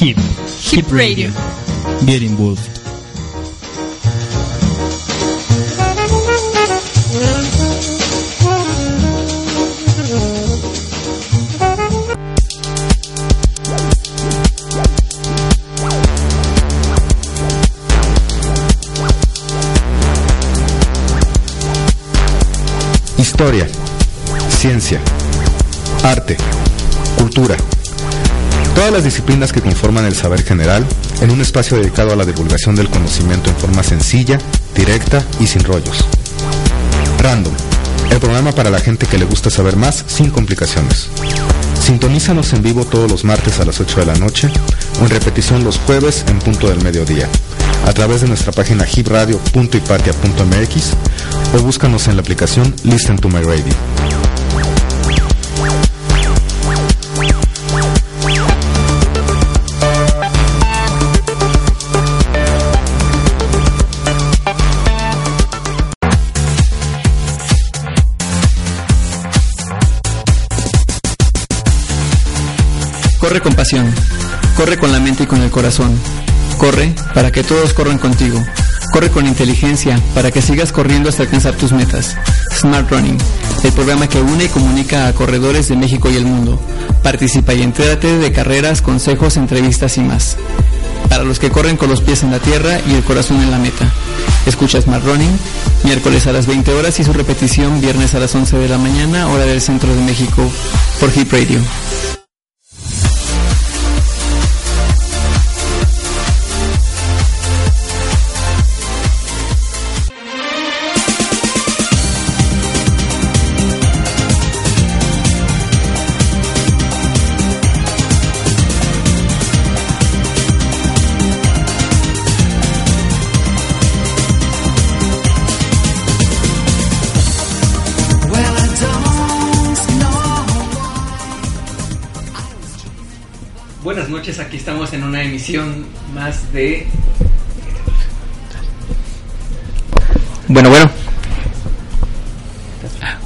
Hip. Hip Radio. Get involved. Historia, ciencia, arte, cultura. Todas las disciplinas que conforman el saber general en un espacio dedicado a la divulgación del conocimiento en forma sencilla, directa y sin rollos. Random, el programa para la gente que le gusta saber más sin complicaciones. Sintonízanos en vivo todos los martes a las 8 de la noche o en repetición los jueves en punto del mediodía a través de nuestra página hipradio.ipatia.mx o búscanos en la aplicación Listen to My Radio. Corre con pasión. Corre con la mente y con el corazón. Corre para que todos corran contigo. Corre con inteligencia para que sigas corriendo hasta alcanzar tus metas. Smart Running, el programa que une y comunica a corredores de México y el mundo. Participa y entérate de carreras, consejos, entrevistas y más. Para los que corren con los pies en la tierra y el corazón en la meta. Escucha Smart Running, miércoles a las 20 horas y su repetición viernes a las 11 de la mañana, hora del centro de México, por Hip Radio. Una emisión más de... Bueno, bueno.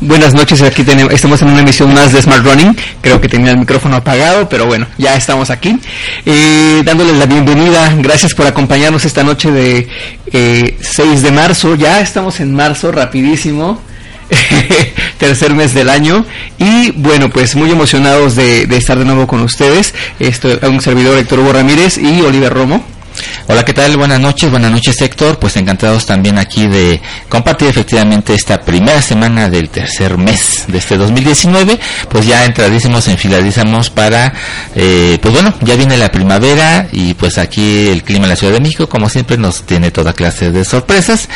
Buenas noches, aquí tenemos, estamos en una emisión más de Smart Running. Creo que tenía el micrófono apagado, pero bueno, ya estamos aquí. Eh, dándoles la bienvenida, gracias por acompañarnos esta noche de eh, 6 de marzo. Ya estamos en marzo, rapidísimo. tercer mes del año. Y bueno pues muy emocionados de, de estar de nuevo con ustedes. Esto un servidor Héctor Hugo Ramírez y Oliver Romo Hola, ¿qué tal? Buenas noches, buenas noches Héctor. Pues encantados también aquí de compartir efectivamente esta primera semana del tercer mes de este 2019. Pues ya entradísimos, enfiladísimos para, eh, pues bueno, ya viene la primavera y pues aquí el clima en la Ciudad de México, como siempre, nos tiene toda clase de sorpresas.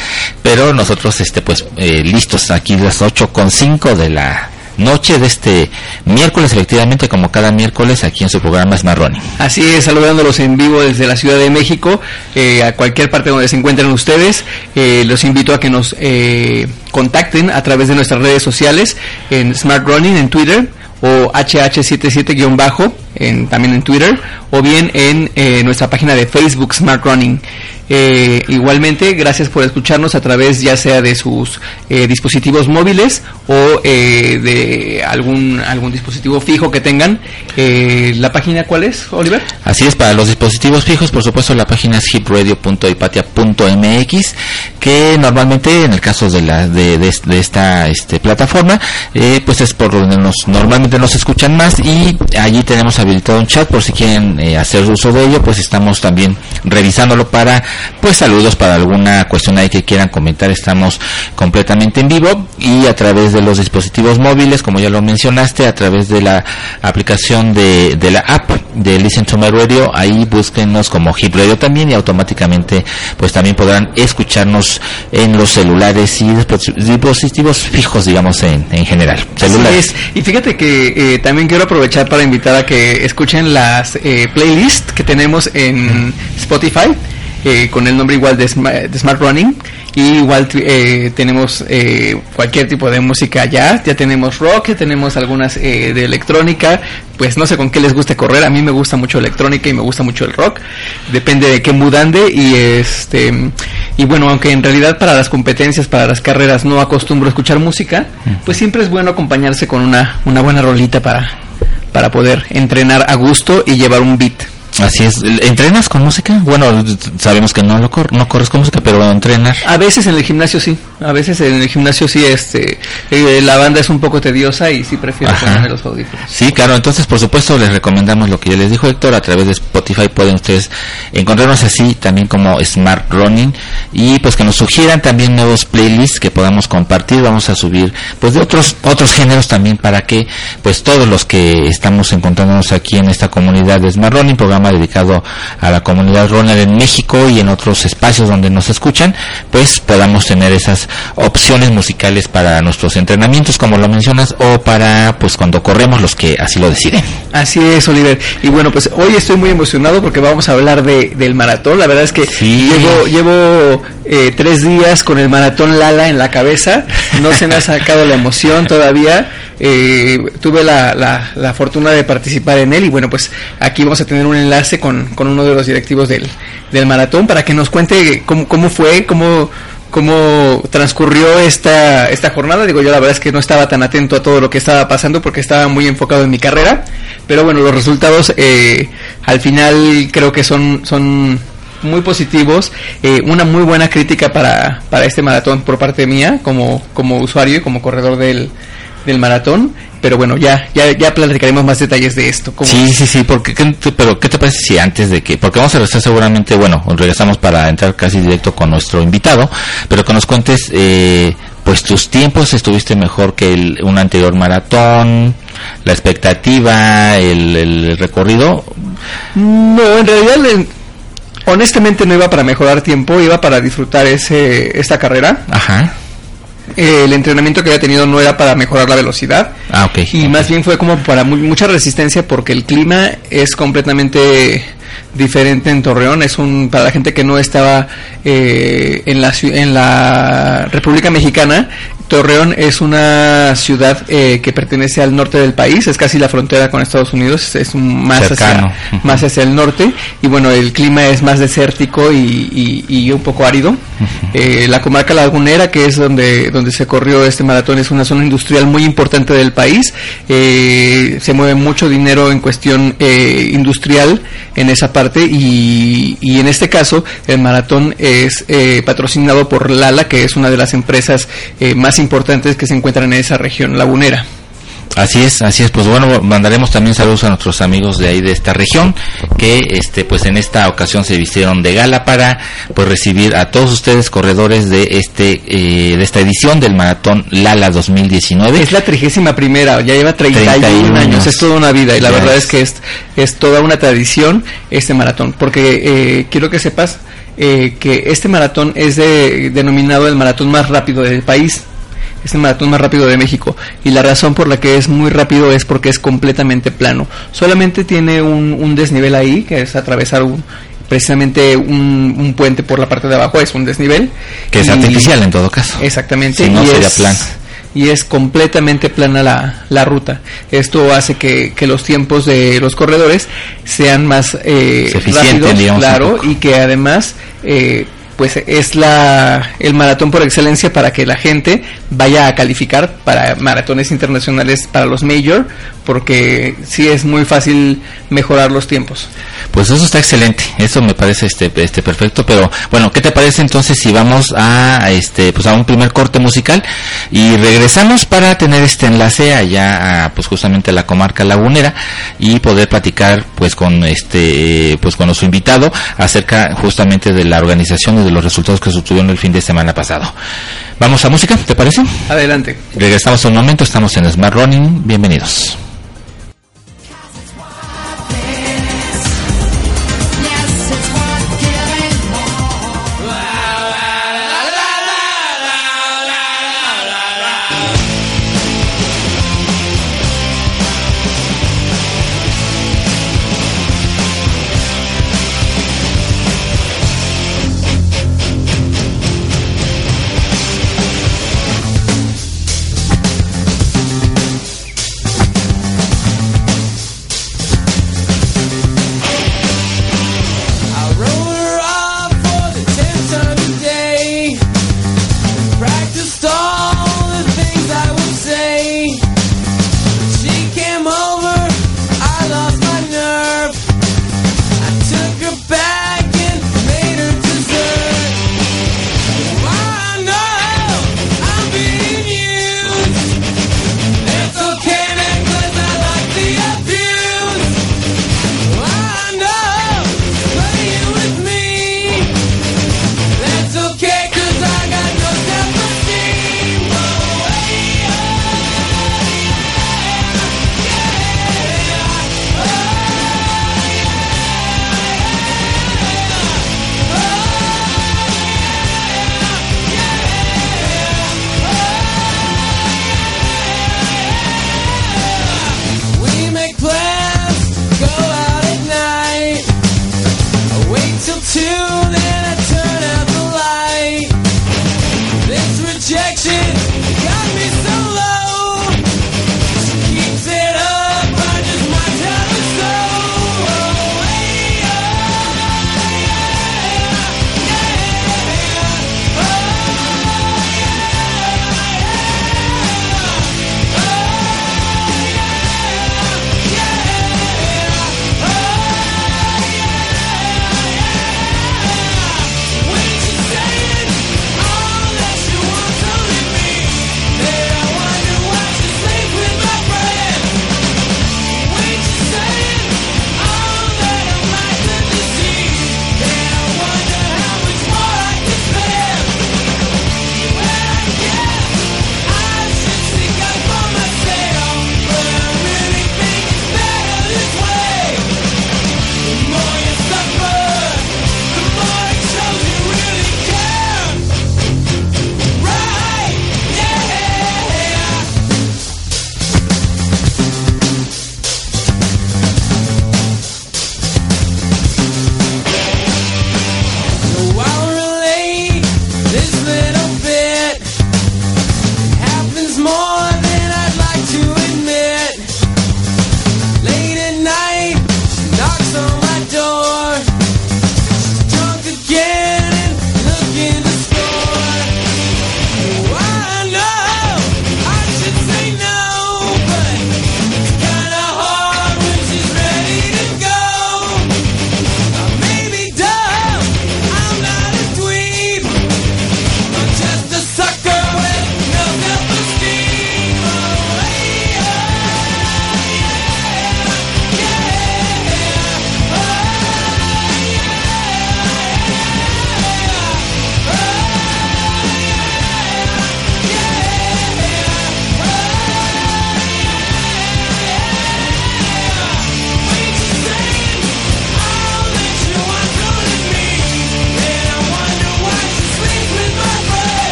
Pero nosotros, este, pues, eh, listos aquí las ocho con cinco de la noche de este miércoles, efectivamente, como cada miércoles, aquí en su programa Smart Running. Así es, saludándolos en vivo desde la Ciudad de México, eh, a cualquier parte donde se encuentren ustedes. Eh, los invito a que nos eh, contacten a través de nuestras redes sociales en Smart Running en Twitter o HH77- en, también en Twitter o bien en eh, nuestra página de Facebook Smart Running. Eh, igualmente, gracias por escucharnos a través ya sea de sus eh, dispositivos móviles o eh, de algún algún dispositivo fijo que tengan. Eh, ¿La página cuál es, Oliver? Así es, para los dispositivos fijos, por supuesto, la página es hipradio.ipatia.mx, que normalmente, en el caso de la de, de, de esta este, plataforma, eh, pues es por donde nos normalmente nos escuchan más y allí tenemos habilitado un chat por si quieren eh, hacer uso de ello, pues estamos también revisándolo para, pues saludos para alguna cuestión ahí que quieran comentar, estamos completamente en vivo y a través de los dispositivos móviles, como ya lo mencionaste, a través de la aplicación de, de la app de Listen to My Radio, ahí búsquenos como Hit Radio también y automáticamente pues también podrán escucharnos en los celulares y dispositivos fijos, digamos, en, en general. Celulares. Y fíjate que eh, también quiero aprovechar para invitar a que escuchen las eh, playlists que tenemos en Spotify. Eh, con el nombre igual de, de Smart Running. Y igual eh, tenemos eh, cualquier tipo de música ya, ya tenemos rock, ya tenemos algunas eh, de electrónica, pues no sé con qué les guste correr, a mí me gusta mucho electrónica y me gusta mucho el rock, depende de qué mudande y este y bueno, aunque en realidad para las competencias, para las carreras no acostumbro a escuchar música, pues siempre es bueno acompañarse con una, una buena rolita para, para poder entrenar a gusto y llevar un beat. Así es. ¿Entrenas con música? Bueno, sabemos que no lo no corres con música, pero entrenar. A veces en el gimnasio sí. A veces en el gimnasio sí, este, eh, la banda es un poco tediosa y sí prefiero ponerme los audífonos. Sí, claro. Entonces, por supuesto, les recomendamos lo que ya les dijo Héctor. A través de Spotify pueden ustedes encontrarnos así, también como Smart Running. Y pues que nos sugieran también nuevos playlists que podamos compartir. Vamos a subir, pues de otros, otros géneros también para que, pues todos los que estamos encontrándonos aquí en esta comunidad de Smart Running, programa dedicado a la comunidad runner en México y en otros espacios donde nos escuchan, pues podamos tener esas opciones musicales para nuestros entrenamientos, como lo mencionas, o para pues cuando corremos los que así lo deciden. Así es, Oliver. Y bueno, pues hoy estoy muy emocionado porque vamos a hablar de, del maratón. La verdad es que llevo, llevo eh, tres días con el maratón Lala en la cabeza. No se me ha sacado la emoción todavía. Eh, tuve la, la, fortuna de participar en él y bueno, pues aquí vamos a tener un enlace con, con uno de los directivos del, del maratón para que nos cuente cómo, cómo fue, cómo, cómo transcurrió esta, esta jornada. Digo, yo la verdad es que no estaba tan atento a todo lo que estaba pasando porque estaba muy enfocado en mi carrera. Pero bueno, los resultados eh, al final creo que son, son muy positivos. Eh, una muy buena crítica para, para este maratón por parte mía como, como usuario y como corredor del, del maratón. Pero bueno, ya, ya, ya platicaremos más detalles de esto. Sí, sí, sí, porque, pero ¿qué te parece si antes de que, porque vamos a regresar seguramente, bueno, regresamos para entrar casi directo con nuestro invitado, pero que nos cuentes, eh, pues tus tiempos estuviste mejor que el, un anterior maratón, la expectativa, el, el recorrido. No, en realidad, honestamente no iba para mejorar tiempo, iba para disfrutar ese, esta carrera. Ajá el entrenamiento que había tenido no era para mejorar la velocidad. Ah, y más bien fue como para mucha resistencia porque el clima es completamente diferente en Torreón. Es un para la gente que no estaba eh, en la en la República Mexicana. Torreón es una ciudad eh, que pertenece al norte del país, es casi la frontera con Estados Unidos, es más hacia, más hacia el norte y bueno, el clima es más desértico y, y, un poco árido. Eh, la comarca lagunera, que es donde, donde se corrió este maratón, es una zona industrial muy importante del país, eh, se mueve mucho dinero en cuestión industrial en esa parte y, y, en este caso el maratón es patrocinado por Lala, que es una de las empresas más importantes que se encuentran en esa región lagunera. Así es, así es. Pues bueno, mandaremos también saludos a nuestros amigos de ahí de esta región que, este, pues en esta ocasión se vistieron de gala para, pues recibir a todos ustedes corredores de este, eh, de esta edición del maratón Lala 2019. Es la trigésima primera, ya lleva 31, años, es toda una vida y la verdad es. que es, es toda una tradición este maratón, porque eh, quiero que sepas eh, que este maratón es denominado el maratón más rápido del país es el maratón más rápido de México y la razón por la que es muy rápido es porque es completamente plano. Solamente tiene un, desnivel ahí, que es atravesar precisamente un, puente por la parte de abajo, es un desnivel. Que es artificial en todo caso. Exactamente. no y sería plano y es completamente plana la, la ruta. Esto hace que, que, los tiempos de los corredores sean más eh, rápidos, claro, y que además eh, pues es la, el maratón por excelencia para que la gente vaya a calificar para maratones internacionales para los major, porque sí es muy fácil mejorar los tiempos. Pues eso está excelente, eso me parece este, este perfecto, pero bueno, ¿qué te parece entonces si vamos a este pues a un primer corte musical y regresamos para tener este enlace allá a, pues justamente a la comarca lagunera y poder platicar pues con este pues con nuestro invitado acerca justamente de la organización de los resultados que se obtuvieron el fin de semana pasado. Vamos a música, ¿te parece? Adelante. Regresamos un momento, estamos en Smart Running, bienvenidos.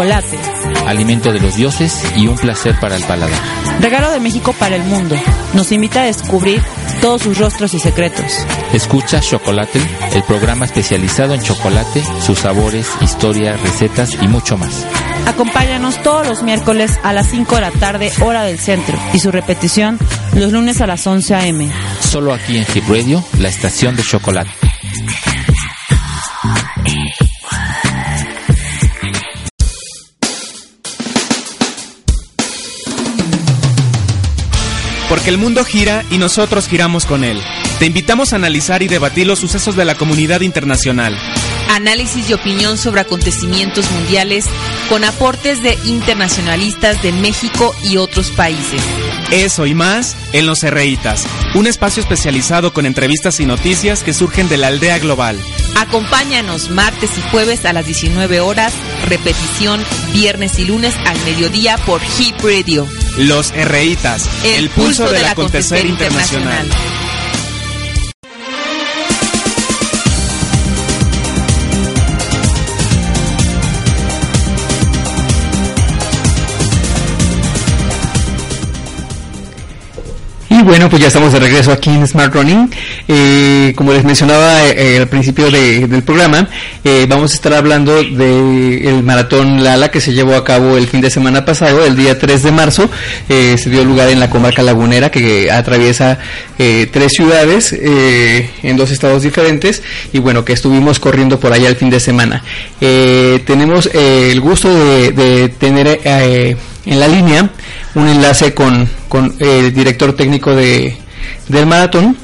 Chocolate, Alimento de los dioses y un placer para el paladar. regalo de México para el mundo. Nos invita a descubrir todos sus rostros y secretos. Escucha Chocolate, el programa especializado en chocolate, sus sabores, historias, recetas y mucho más. Acompáñanos todos los miércoles a las 5 de la tarde, hora del centro, y su repetición los lunes a las 11 a.m. Solo aquí en Hip Radio, la estación de chocolate. Porque el mundo gira y nosotros giramos con él. Te invitamos a analizar y debatir los sucesos de la comunidad internacional. Análisis y opinión sobre acontecimientos mundiales con aportes de internacionalistas de México y otros países. Eso y más en Los Herreitas, un espacio especializado con entrevistas y noticias que surgen de la aldea global. Acompáñanos martes y jueves a las 19 horas, repetición viernes y lunes al mediodía por Hip Radio. Los RItas, el, pulso del acontecer internacional. Bueno, pues ya estamos de regreso aquí en Smart Running. Eh, como les mencionaba eh, al principio de- del programa, eh, vamos a estar hablando del el maratón Lala que se llevó a cabo el fin de semana pasado, el día 3 de marzo. Eh, se dio lugar en la comarca lagunera que atraviesa eh, tres ciudades eh, en dos estados diferentes y bueno, que estuvimos corriendo por allá el fin de semana. Tenemos el gusto de, de tener en la línea un enlace con, con el director técnico de, del maratón,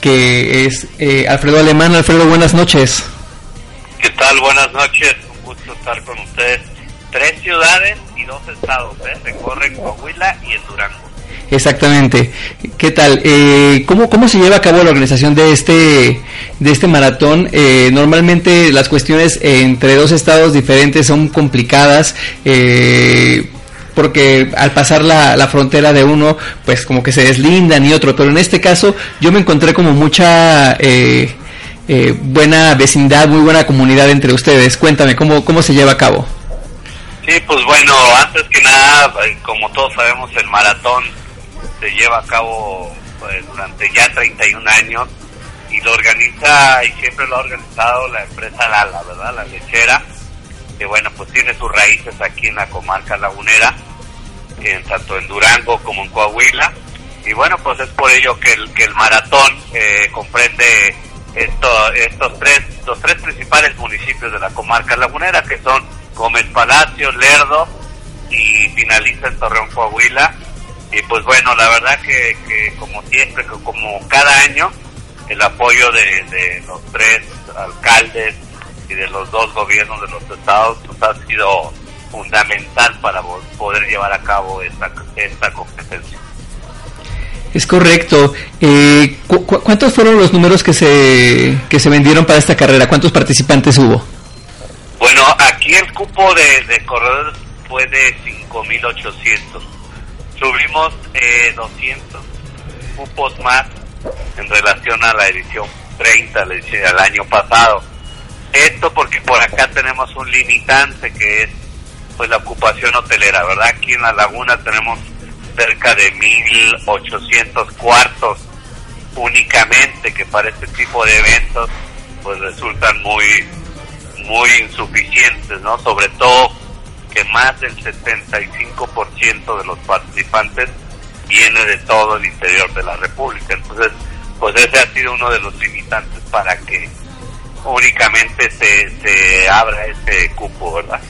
que es eh, Alfredo Alemán. Alfredo, buenas noches. ¿Qué tal? Buenas noches, un gusto estar con ustedes. Tres ciudades y dos estados, ¿eh? Se corre en Coahuila y en Durango. Exactamente. ¿Qué tal? Eh, ¿cómo, ¿Cómo se lleva a cabo la organización de este, de este maratón? Eh, normalmente las cuestiones eh, entre dos estados diferentes son complicadas. Eh, porque al pasar la, la frontera de uno, pues como que se deslindan y otro, pero en este caso yo me encontré como mucha eh, eh, buena vecindad, muy buena comunidad entre ustedes. Cuéntame, ¿cómo, cómo se lleva a cabo? Sí, pues bueno, antes que nada, eh, como todos sabemos, el maratón se lleva a cabo pues, durante ya 31 años y lo organiza y siempre lo ha organizado la empresa Lala, ¿verdad? La lechera, que bueno, pues tiene sus raíces aquí en la comarca lagunera, en, tanto en Durango como en Coahuila. Y bueno, pues es por ello que el, que el maratón eh, comprende esto, estos tres, los tres principales municipios de la comarca lagunera, que son Gómez Palacio, Lerdo y finaliza en Torreón, Coahuila. Y pues bueno, la verdad que, que como siempre, que como cada año, el apoyo de, de los tres alcaldes y de los dos gobiernos de los estados pues, ha sido fundamental para poder llevar a cabo esta, esta competencia. Es correcto. Eh, cu- cu- ¿Cuántos fueron los números que se, que se vendieron para esta carrera? ¿Cuántos participantes hubo? Bueno, aquí el cupo de, de corredores fue de 5.800. Subimos eh, 200 cupos más en relación a la edición 30, la edición del año pasado. Esto porque por acá tenemos un limitante que es pues la ocupación hotelera, ¿verdad? Aquí en la laguna tenemos cerca de 1.800 cuartos únicamente que para este tipo de eventos pues resultan muy muy insuficientes, ¿no? Sobre todo que más del 75% de los participantes viene de todo el interior de la República. Entonces, pues ese ha sido uno de los limitantes para que únicamente se, se abra ese cupo, ¿verdad?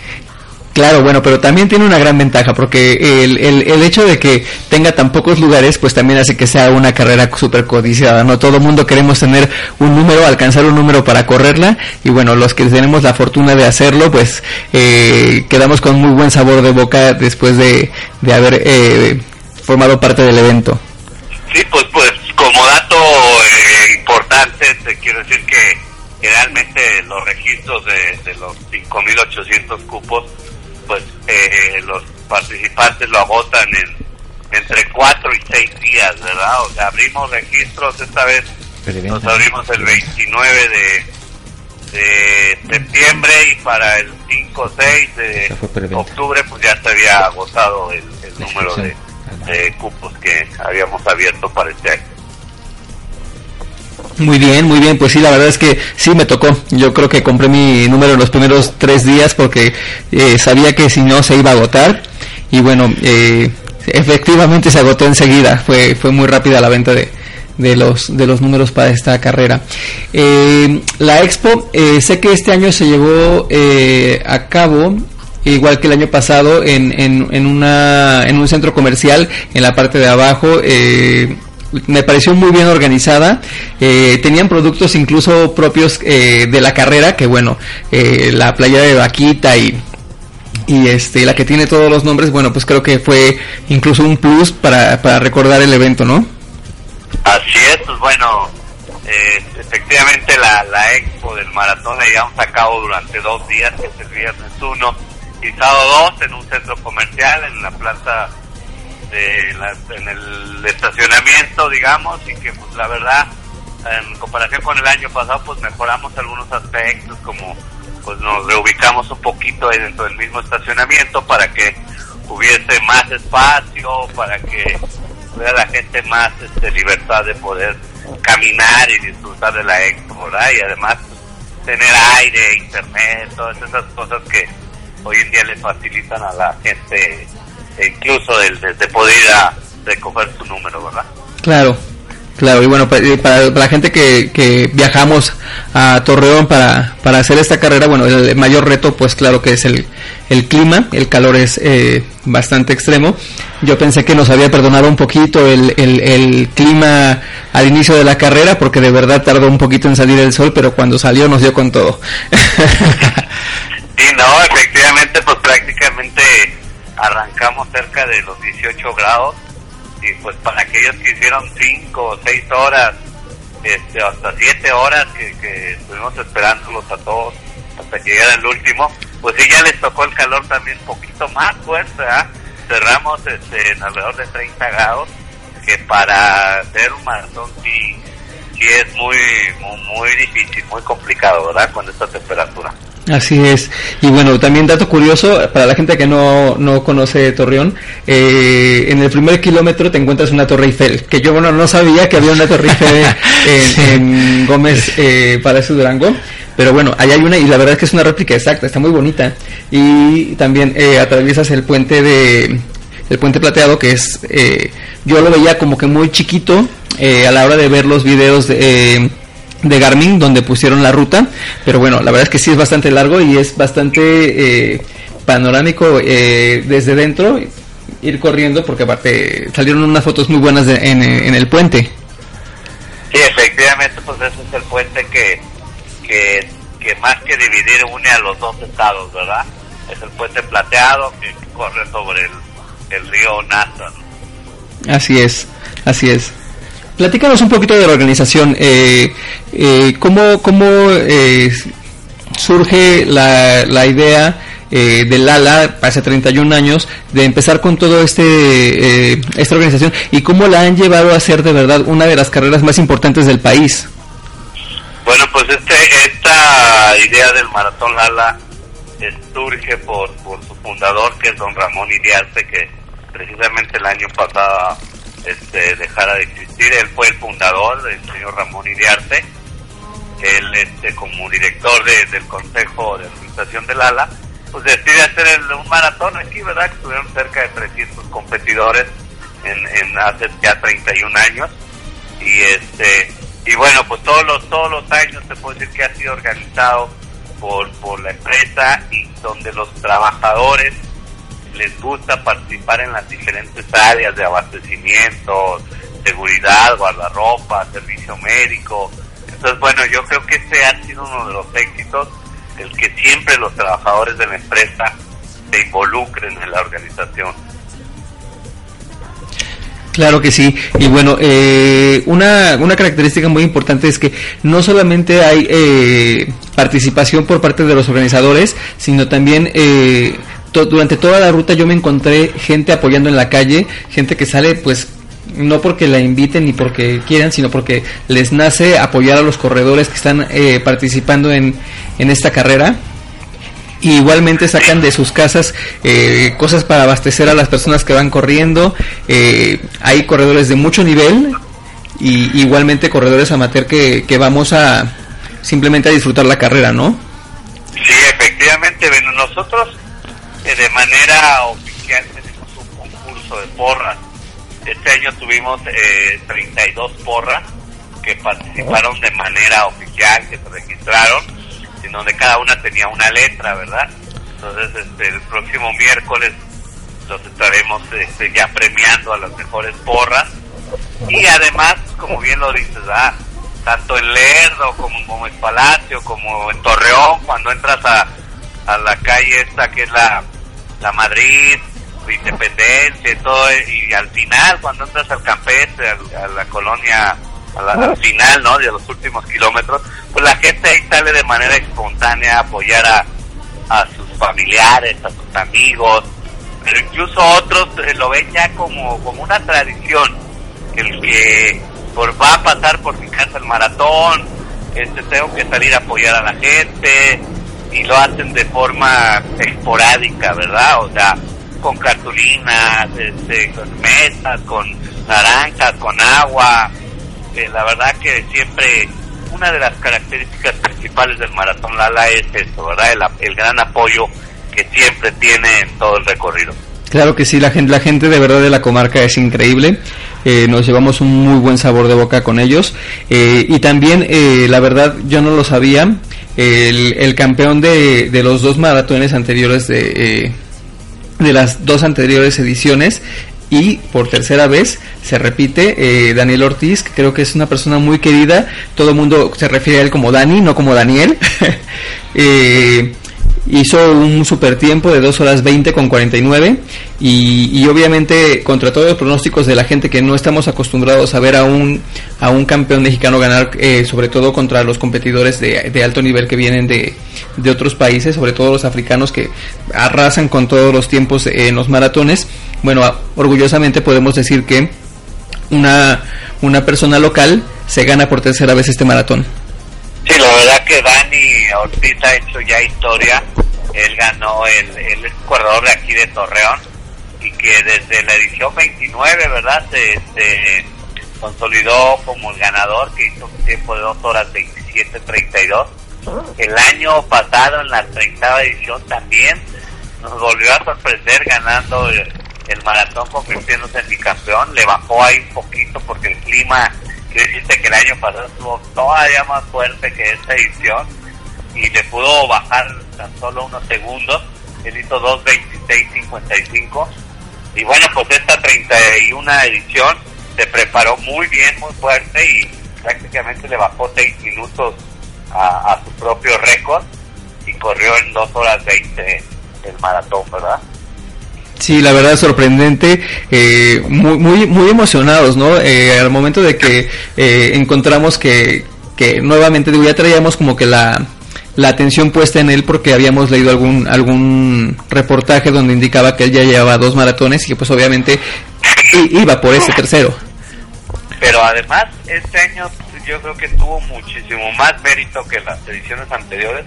Claro, bueno, pero también tiene una gran ventaja porque el, el, el hecho de que tenga tan pocos lugares, pues también hace que sea una carrera súper codiciada, ¿no? Todo mundo queremos tener un número, alcanzar un número para correrla y bueno, los que tenemos la fortuna de hacerlo, pues eh, quedamos con muy buen sabor de boca después de, de haber eh, formado parte del evento. Sí, pues, pues como dato eh, importante, te quiero decir que generalmente los registros de, de los 5.800 cupos, pues eh, los participantes lo agotan en entre 4 y 6 días, ¿verdad? O sea, abrimos registros, esta vez nos abrimos el 29 de, de septiembre y para el 5 o 6 de octubre pues ya se había agotado el, el número de, de cupos que habíamos abierto para este año. Muy bien, muy bien, pues sí, la verdad es que sí me tocó. Yo creo que compré mi número en los primeros tres días porque eh, sabía que si no se iba a agotar. Y bueno, eh, efectivamente se agotó enseguida. Fue, fue muy rápida la venta de, de los, de los números para esta carrera. Eh, la expo, eh, sé que este año se llevó eh, a cabo igual que el año pasado en, en, en, una, en un centro comercial en la parte de abajo. Me pareció muy bien organizada. Eh, tenían productos incluso propios eh, de la carrera, que bueno, eh, la playa de Vaquita y, y este, la que tiene todos los nombres, bueno, pues creo que fue incluso un plus para, para recordar el evento, ¿no? Así es, pues bueno, eh, efectivamente la, la expo del maratón la llevamos a cabo durante dos días, que es el viernes 1 y sábado 2 en un centro comercial en la plaza este, la- en el estacionamiento, digamos, y que pues la verdad, en comparación con el año pasado, pues mejoramos algunos aspectos, como pues nos reubicamos un poquito ahí dentro del mismo estacionamiento para que hubiese más espacio, para que tuviera la gente más este, libertad de poder caminar y disfrutar de la expo, ¿verdad? Y además pues, tener aire, internet, todas esas cosas que hoy en día le facilitan a la gente, incluso el de, de poder ir a recoger su número, ¿verdad? Claro, claro. Y bueno, pa- para, para la gente que, que viajamos a Torreón para, para hacer esta carrera, bueno, el mayor reto, pues claro que es el, el clima. El calor es eh, bastante extremo. Yo pensé que nos había perdonado un poquito el, el, el clima al inicio de la carrera, porque de verdad tardó un poquito en salir el sol, pero cuando salió nos dio con todo. Sí, no, efectivamente, pues prácticamente arrancamos cerca de los 18 grados y pues para aquellos que hicieron 5 o 6 horas, este, hasta 7 horas que, que estuvimos esperándolos a todos hasta que llegara el último, pues sí ya les tocó el calor también un poquito más fuerte, ¿ah? Cerramos este, en alrededor de 30 grados, que para hacer un maratón sí, sí es muy, muy, muy difícil, muy complicado, ¿verdad? Con esta temperatura. Así es. Y bueno, también dato curioso, para la gente que no, no conoce Torreón, eh, en el primer kilómetro te encuentras una Torre Eiffel, que yo bueno no sabía que había una Torre Eiffel en, en Gómez eh, Palacio Durango, pero bueno, ahí hay una y la verdad es que es una réplica exacta, está muy bonita. Y también eh, atraviesas el puente de el puente plateado que es eh, yo lo veía como que muy chiquito eh, a la hora de ver los videos de, eh, de Garmin donde pusieron la ruta pero bueno la verdad es que sí es bastante largo y es bastante eh, panorámico eh, desde dentro ir corriendo porque aparte salieron unas fotos muy buenas de- en, eh, en el puente Sí, efectivamente, pues ese es el puente que, que, que más que dividir une a los dos estados, ¿verdad? Es el puente plateado que corre sobre el, el río Nasa. ¿no? Así es, así es. Platícanos un poquito de la organización. Eh, eh, ¿Cómo, cómo eh, surge la, la idea eh, del ALA hace 31 años de empezar con todo este eh, esta organización y cómo la han llevado a ser de verdad una de las carreras más importantes del país? Bueno, pues este, esta idea del Maratón Lala eh, surge por, por su fundador, que es don Ramón Iriarte, que precisamente el año pasado este, dejara de existir. Él fue el fundador, el señor Ramón Iriarte. Él, este, como director de- del Consejo de Administración del ALA, pues decide hacer el- un maratón aquí, ¿verdad? Que tuvieron cerca de 300 competidores en, en hace ya 31 años y este y bueno pues todos los todos los años se puede decir que ha sido organizado por por la empresa y donde los trabajadores les gusta participar en las diferentes áreas de abastecimiento seguridad guardarropa servicio médico entonces bueno yo creo que este ha sido uno de los éxitos el que siempre los trabajadores de la empresa se involucren en la organización Claro que sí. Y bueno, eh, una, una característica muy importante es que no solamente hay eh, participación por parte de los organizadores, sino también eh, durante toda la ruta yo me encontré gente apoyando en la calle, gente que sale pues no porque la inviten ni porque quieran, sino porque les nace apoyar a los corredores que están eh, participando en, en esta carrera. Y igualmente sacan de sus casas eh, cosas para abastecer a las personas que van corriendo. Eh, hay corredores de mucho nivel y igualmente corredores amateur que, que vamos a simplemente a disfrutar la carrera, ¿no? Sí, efectivamente, bueno, nosotros de manera oficial tenemos un concurso de porras. Este año tuvimos eh, 32 porras que participaron de manera oficial, que se registraron, en donde cada una tenía una letra, ¿verdad? Entonces, este, el próximo miércoles los estaremos este, ya premiando a las mejores porras. Y además, como bien lo dices, ah, tanto en Lerdo como en Gómez Palacio, como en Torreón, cuando entras a, a la calle esta que es la, la Madrid, Independencia y todo, y al final, cuando entras al Campestre, al- a, la colonia, a al final, ¿no? De los últimos kilómetros, pues la gente ahí sale de manera espontánea a apoyar a, a sus familiares, a sus amigos, pero incluso otros eh, lo ven ya como, como una tradición, el que por, va a pasar por mi casa el maratón, este, tengo que salir a apoyar a la gente, y lo hacen de forma esporádica, ¿verdad? O sea, con cartulinas, este, con mesas, con naranjas, con agua. La verdad que siempre una de las características principales del Maratón Lala es eso, ¿verdad? El, el gran apoyo que siempre tiene en todo el recorrido. Claro que sí, la gente, la gente de verdad de la comarca es increíble. Eh, nos llevamos un muy buen sabor de boca con ellos. Eh, y también, eh, la verdad, yo no lo sabía. El, el campeón de, de los dos maratones anteriores de, eh, de las dos anteriores ediciones y por tercera vez se repite eh, Daniel Ortiz, que creo que es una persona muy querida, todo el mundo se refiere a él como Dani, no como Daniel. Eh, hizo un super tiempo de 2 horas 20 con 49 y, y obviamente contra todos los pronósticos de la gente que no estamos acostumbrados a ver a un, a un campeón mexicano ganar, eh, sobre todo contra los competidores de, de alto nivel que vienen de, de otros países, sobre todo los africanos que arrasan con todos los tiempos en los maratones. Bueno, orgullosamente podemos decir que una, una persona local se gana por tercera vez este maratón. Sí, la verdad que Dani Ortiz ha hecho ya historia. Él ganó, el, es corredor de aquí de Torreón y que desde la edición 29, ¿verdad? Se, se consolidó como el ganador que hizo un tiempo de 2 horas 27.32. El año pasado en la 30 edición también nos volvió a sorprender ganando el, el maratón convirtiéndose en bicampeón. Le bajó ahí un poquito porque el clima, que que el año pasado estuvo todavía más fuerte que esta edición y le pudo bajar tan solo unos segundos. Él hizo 2.26.55 y bueno, pues esta 31 edición se preparó muy bien, muy fuerte y prácticamente le bajó 6 minutos a, a su propio récord y corrió en 2 horas 20 el maratón, ¿verdad? Sí, la verdad sorprendente, eh, muy, muy, muy emocionados, ¿no? Eh, al momento de que eh, encontramos que, que nuevamente, digo, ya traíamos como que la, la atención puesta en él porque habíamos leído algún, algún reportaje donde indicaba que él ya llevaba dos maratones y que pues obviamente iba por ese tercero. Pero además, este año yo creo que tuvo muchísimo más mérito que las ediciones anteriores,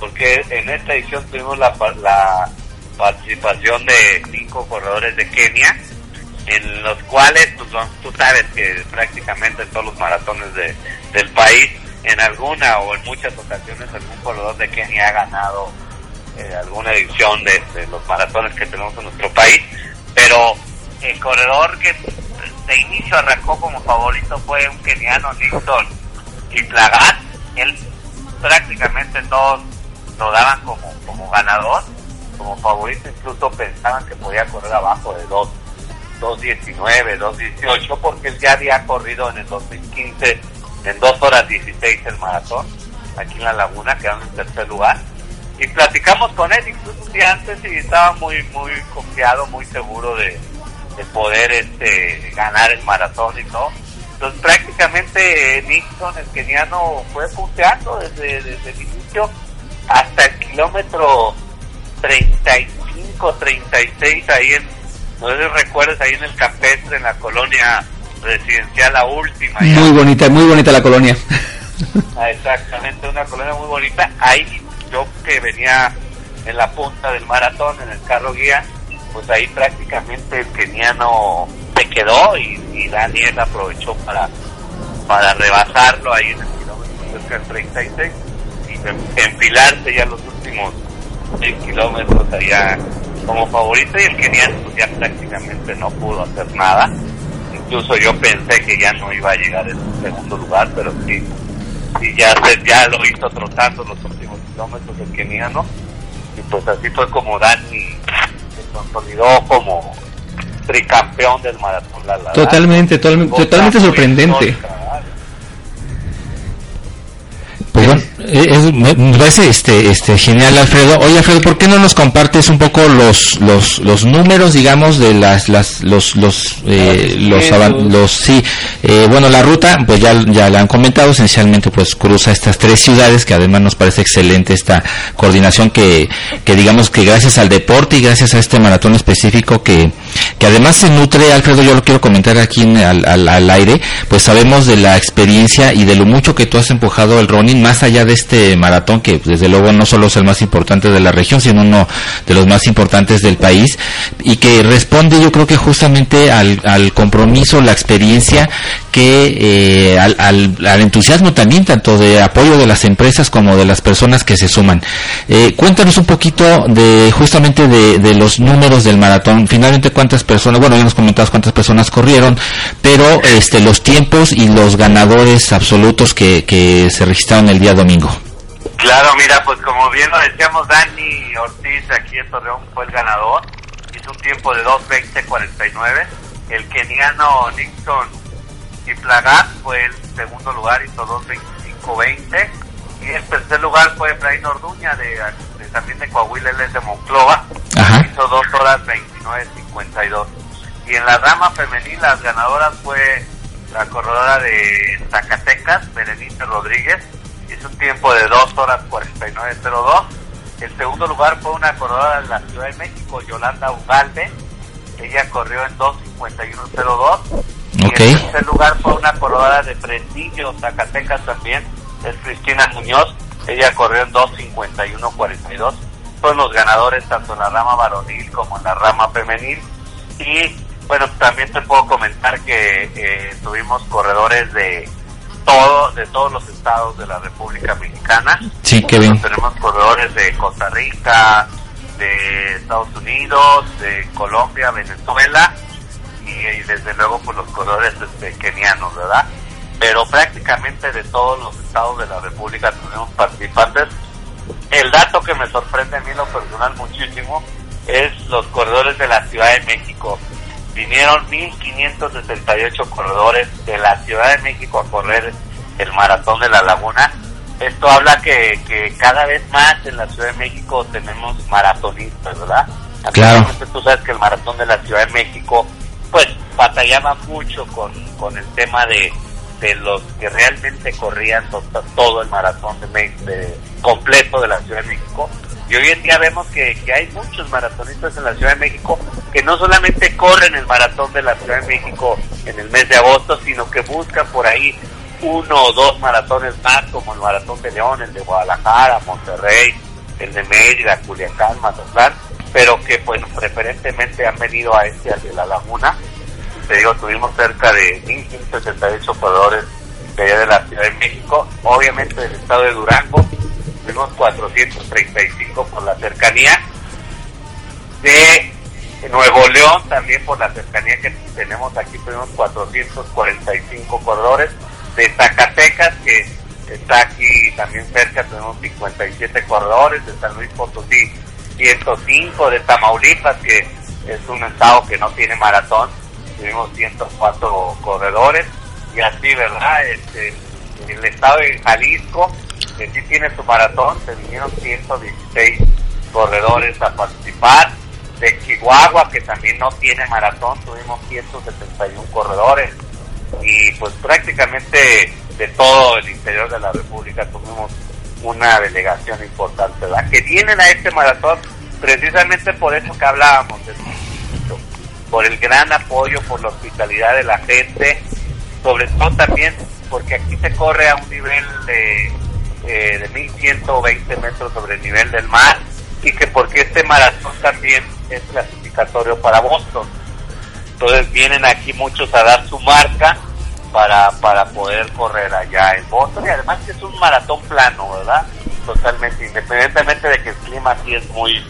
porque en esta edición tuvimos la, la participación de cinco corredores de Kenia, en los cuales, pues, tú sabes que prácticamente en todos los maratones de, del país, en alguna o en muchas ocasiones, algún corredor de Kenia ha ganado eh, alguna edición de, de los maratones que tenemos en nuestro país, pero el corredor que de inicio arrancó como favorito fue un keniano Nixon Kiplagat. Él prácticamente todos lo daban como, como ganador, como favorito, incluso pensaban que podía correr abajo de 2, 2.19, 2.18, porque él ya había corrido en el 2015 en 2 horas 16 el maratón, aquí en la laguna, quedando en tercer lugar. Y platicamos con él incluso un día antes y estaba muy, muy confiado, muy seguro de, de poder este ganar el maratón y todo. Entonces prácticamente Nixon, el keniano, fue punteando desde, desde el inicio hasta el kilómetro 35, 36, ahí en, no sé si recuerdas, ahí en el campestre, en la colonia residencial, la última. ya. Muy bonita, muy bonita la colonia. Ah, exactamente, una colonia muy bonita. Ahí yo que venía en la punta del maratón, en el carro guía, pues ahí prácticamente el keniano se quedó y, y Daniel aprovechó para, para rebasarlo ahí en el kilómetro cerca del 36 y en- enfilarse ya los últimos 6 kilómetros allá como favorito y el keniano pues ya prácticamente no pudo hacer nada. Incluso yo pensé que ya no iba a llegar en segundo lugar, pero sí, y ya se- ya lo hizo trotando los últimos kilómetros el keniano y pues así fue como Dani se consolidó como tricampeón del maratón la, la, la. Totalmente, totalmente, totalmente sorprendente. histórica, es- me me parece este, este genial Alfredo. Oye Alfredo, ¿por qué no nos compartes un poco los los, los números, digamos, de las las los los eh, los, los sí, eh, bueno la ruta, pues ya ya la han comentado, esencialmente pues cruza estas tres ciudades que además nos parece excelente esta coordinación que que digamos que gracias al deporte y gracias a este maratón específico que que además se nutre, Alfredo, yo lo quiero comentar aquí en- al, al, al aire, pues sabemos de la experiencia y de lo mucho que tú has empujado el running más allá de este maratón que desde luego no solo es el más importante de la región, sino uno de los más importantes del país y que responde yo creo que justamente al, al compromiso, la experiencia que eh, al, al, al entusiasmo también tanto de apoyo de las empresas como de las personas que se suman. Eh, cuéntanos un poquito de justamente de, los números del maratón. Finalmente cuántas personas, bueno ya nos comentabas cuántas personas corrieron, pero este los tiempos y los ganadores absolutos que se registraron el día domingo. Claro, mira, pues como bien lo decíamos, Dani Ortiz aquí en Torreón fue el ganador. Hizo un tiempo de 2.20.49. El keniano Nixon Kiplagat fue el segundo lugar, hizo 2.25.20. Y el tercer lugar fue Efraín Orduña, de, de- también de Coahuila, él es de Monclova. Ajá. Hizo 2 horas 29.52. Y en la rama femenil, las ganadoras fue la corredora de Zacatecas, Berenice Rodríguez, hizo un tiempo de 2 horas 49.02. El segundo lugar fue una corredora de la Ciudad de México, Yolanda Ugalde. Ella corrió en 2.51.02. Y Ok. en tercer lugar fue una corredora de Fresnillo, Zacatecas también, es Cristina Muñoz. Ella corrió en 2.51.42. Son los ganadores tanto en la rama varonil como en la rama femenil. Y bueno, también te puedo comentar que eh, tuvimos corredores de todo, de todos los estados de la República Mexicana. Sí, qué bien. Tenemos corredores de Costa Rica, de Estados Unidos, de Colombia, Venezuela y, y desde luego pues los corredores este, kenianos, ¿verdad? Pero prácticamente de todos los estados de la República tenemos participantes. El dato que me sorprende a mí lo personal muchísimo es los corredores de la Ciudad de México. Vinieron 1.568 corredores de la Ciudad de México a correr el maratón de la laguna. Esto habla que, que cada vez más en la Ciudad de México tenemos maratonistas, ¿verdad? Claro. Tú sabes que el maratón de la Ciudad de México, pues batallaba mucho con, con el tema de, de los que realmente corrían to- todo el maratón de, de- completo de la Ciudad de México. Y hoy en día vemos que, que hay muchos maratonistas en la Ciudad de México que no solamente corren el maratón de la Ciudad de México en el mes de agosto, sino que buscan por ahí uno o dos maratones más, como el Maratón de León, el de Guadalajara, Monterrey, el de Mérida, Culiacán, Mazatlán, pero que pues preferentemente han venido a este, al de la Laguna. Te digo, tuvimos cerca de 1.168 corredores de allá de la Ciudad de México, obviamente del estado de Durango, tuvimos 435 por la cercanía, de Nuevo León también por la cercanía que tenemos aquí tuvimos 445 corredores. De Zacatecas que está aquí también cerca tenemos 57 corredores. De San Luis Potosí 105 de Tamaulipas que es un estado que no tiene maratón tuvimos 104 corredores. Y así verdad este el estado de Jalisco que sí tiene su maratón se vinieron 116 corredores a participar de Chihuahua, que también no tiene maratón, tuvimos 171 corredores y pues prácticamente de todo el interior de la República tuvimos una delegación importante, ¿verdad? Que vienen a este maratón precisamente por eso que hablábamos, por el gran apoyo, por la hospitalidad de la gente, sobre todo también porque aquí se corre a un nivel de, eh, de 1120 metros sobre el nivel del mar y que porque este maratón también es clasificatorio para Boston. Entonces vienen aquí muchos a dar su marca para, para poder correr allá en Boston y además que es un maratón plano, ¿verdad? Totalmente, independientemente de que el clima aquí es muy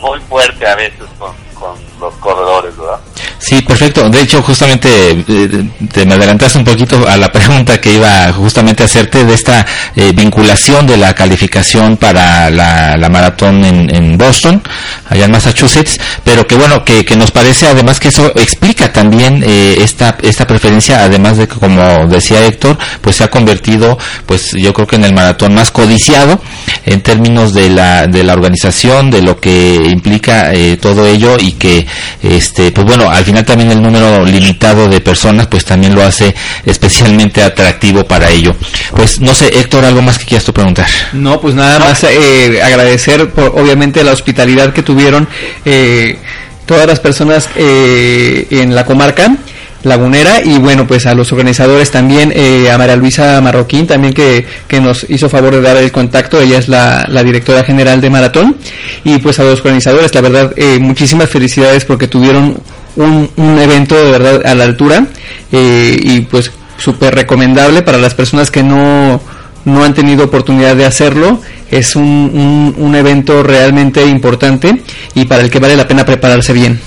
muy fuerte a veces con, con los corredores, ¿verdad? Sí, perfecto. De hecho, justamente eh, te me adelantaste un poquito a la pregunta que iba justamente a hacerte de esta eh, vinculación de la calificación para la, maratón en, en Boston, allá en Massachusetts, pero que bueno, que, que nos parece además que eso explica también eh, esta, esta preferencia, además de que como decía Héctor, pues se ha convertido, pues yo creo que en el maratón más codiciado en términos de la, de la organización, de lo que implica eh, todo ello y que, este, pues bueno, al final también el número limitado de personas, pues también lo hace especialmente atractivo para ello. Pues no sé, Héctor, algo más que quieras tú preguntar. No, pues nada más eh, agradecer por obviamente la hospitalidad que tuvieron eh, todas las personas eh, en la comarca lagunera y bueno pues a los organizadores también eh, a María Luisa Marroquín también que, que nos hizo favor de dar el contacto ella es la, directora general de Maratón y pues a los organizadores la verdad eh, muchísimas felicidades porque tuvieron un, un evento de verdad a la altura eh, y pues súper recomendable para las personas que no no han tenido oportunidad de hacerlo. Es un, un, un evento realmente importante y para el que vale la pena prepararse bien.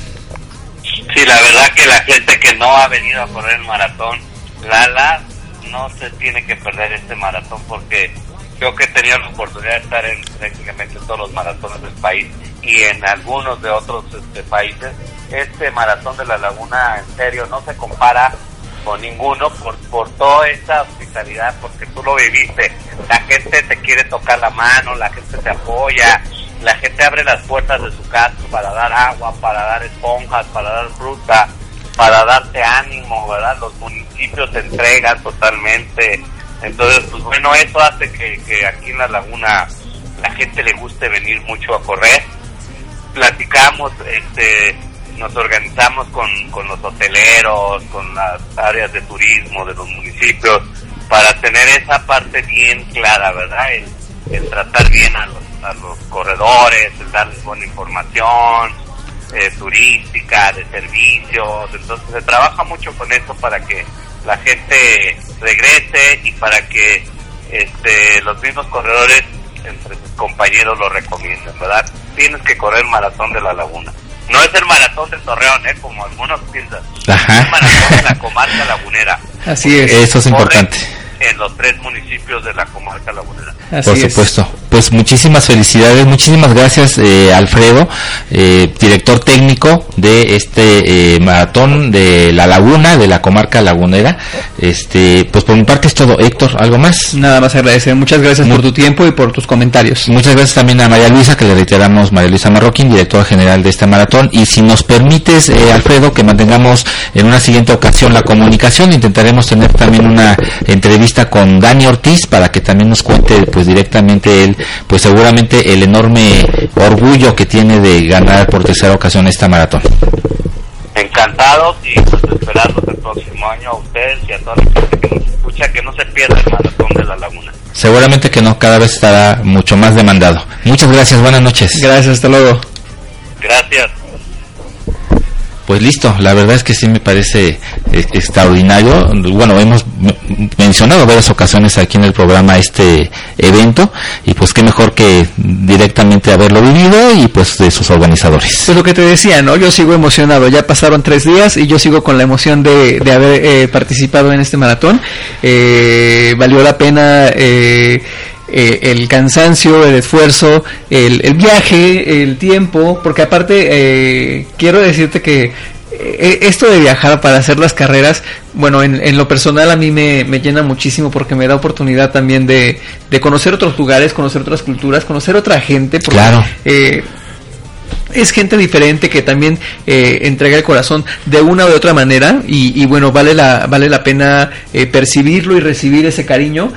Sí, la verdad que la gente que no ha venido a correr el maratón, Lala, no se tiene que perder este maratón porque yo que he tenido la oportunidad de estar en prácticamente todos los maratones del país y en algunos de otros este, países, este maratón de la laguna en serio no se compara con ninguno por, por toda esta hospitalidad, porque tú lo viviste, la gente te quiere tocar la mano, la gente te apoya, la gente abre las puertas de su casa para dar agua, para dar esponjas, para dar fruta, para darte ánimo, ¿verdad? Los municipios te entregan totalmente. Entonces, pues bueno, eso hace que, que aquí en la laguna la gente le guste venir mucho a correr. Platicamos, este, nos organizamos con, con los hoteleros, con las áreas de turismo de los municipios, para tener esa parte bien clara, ¿verdad? El, el tratar bien a los, a los corredores, el darles buena información, eh, turística, de servicios, entonces se trabaja mucho con eso para que la gente regrese y para que este, los mismos corredores entre sus compañeros lo recomienden, ¿verdad? Tienes que correr el maratón de la laguna. No es el maratón de Torreón, ¿eh? Como algunos piensan. Ajá. Es el maratón de la comarca lagunera. Así es. Eso es importante. En los tres municipios de la comarca lagunera. Así Por es. supuesto. Pues muchísimas felicidades, muchísimas gracias eh, Alfredo, eh, director técnico de este eh, maratón de La Laguna, de la comarca lagunera. Este, pues por mi parte es todo. Héctor, ¿algo más? Nada más agradecer. Muchas gracias por tu tiempo y por tus comentarios. Muchas gracias también a María Luisa, que le reiteramos, María Luisa Marroquín, directora general de este maratón. Y si nos permites, eh, Alfredo, que mantengamos en una siguiente ocasión la comunicación, intentaremos tener también una entrevista con Dani Ortiz para que también nos cuente, pues directamente él, pues seguramente el enorme orgullo que tiene de ganar por tercera ocasión esta maratón. Encantados y pues esperarlos el próximo año a ustedes y a toda la gente que nos escucha que no se pierda el maratón de la laguna. Seguramente que no, cada vez estará mucho más demandado. Muchas gracias, buenas noches. Gracias, hasta luego. Gracias. Pues listo, la verdad es que sí me parece eh, extraordinario. Bueno, hemos mencionado varias ocasiones aquí en el programa este evento y pues qué mejor que directamente haberlo vivido y pues de sus organizadores. Pues lo que te decía, ¿no? Yo sigo emocionado. Ya pasaron tres días y yo sigo con la emoción de, de haber eh, participado en este maratón. Eh, valió la pena eh, el cansancio, el esfuerzo, el, el viaje, el tiempo, porque aparte eh, quiero decirte que eh, esto de viajar para hacer las carreras, bueno, en, en lo personal a mí me, me llena muchísimo porque me da oportunidad también de, de conocer otros lugares, conocer otras culturas, conocer otra gente. Porque, Claro. eh, es gente diferente que también eh, entrega el corazón de una u de otra manera y, y bueno vale la vale la pena eh, percibirlo y recibir ese cariño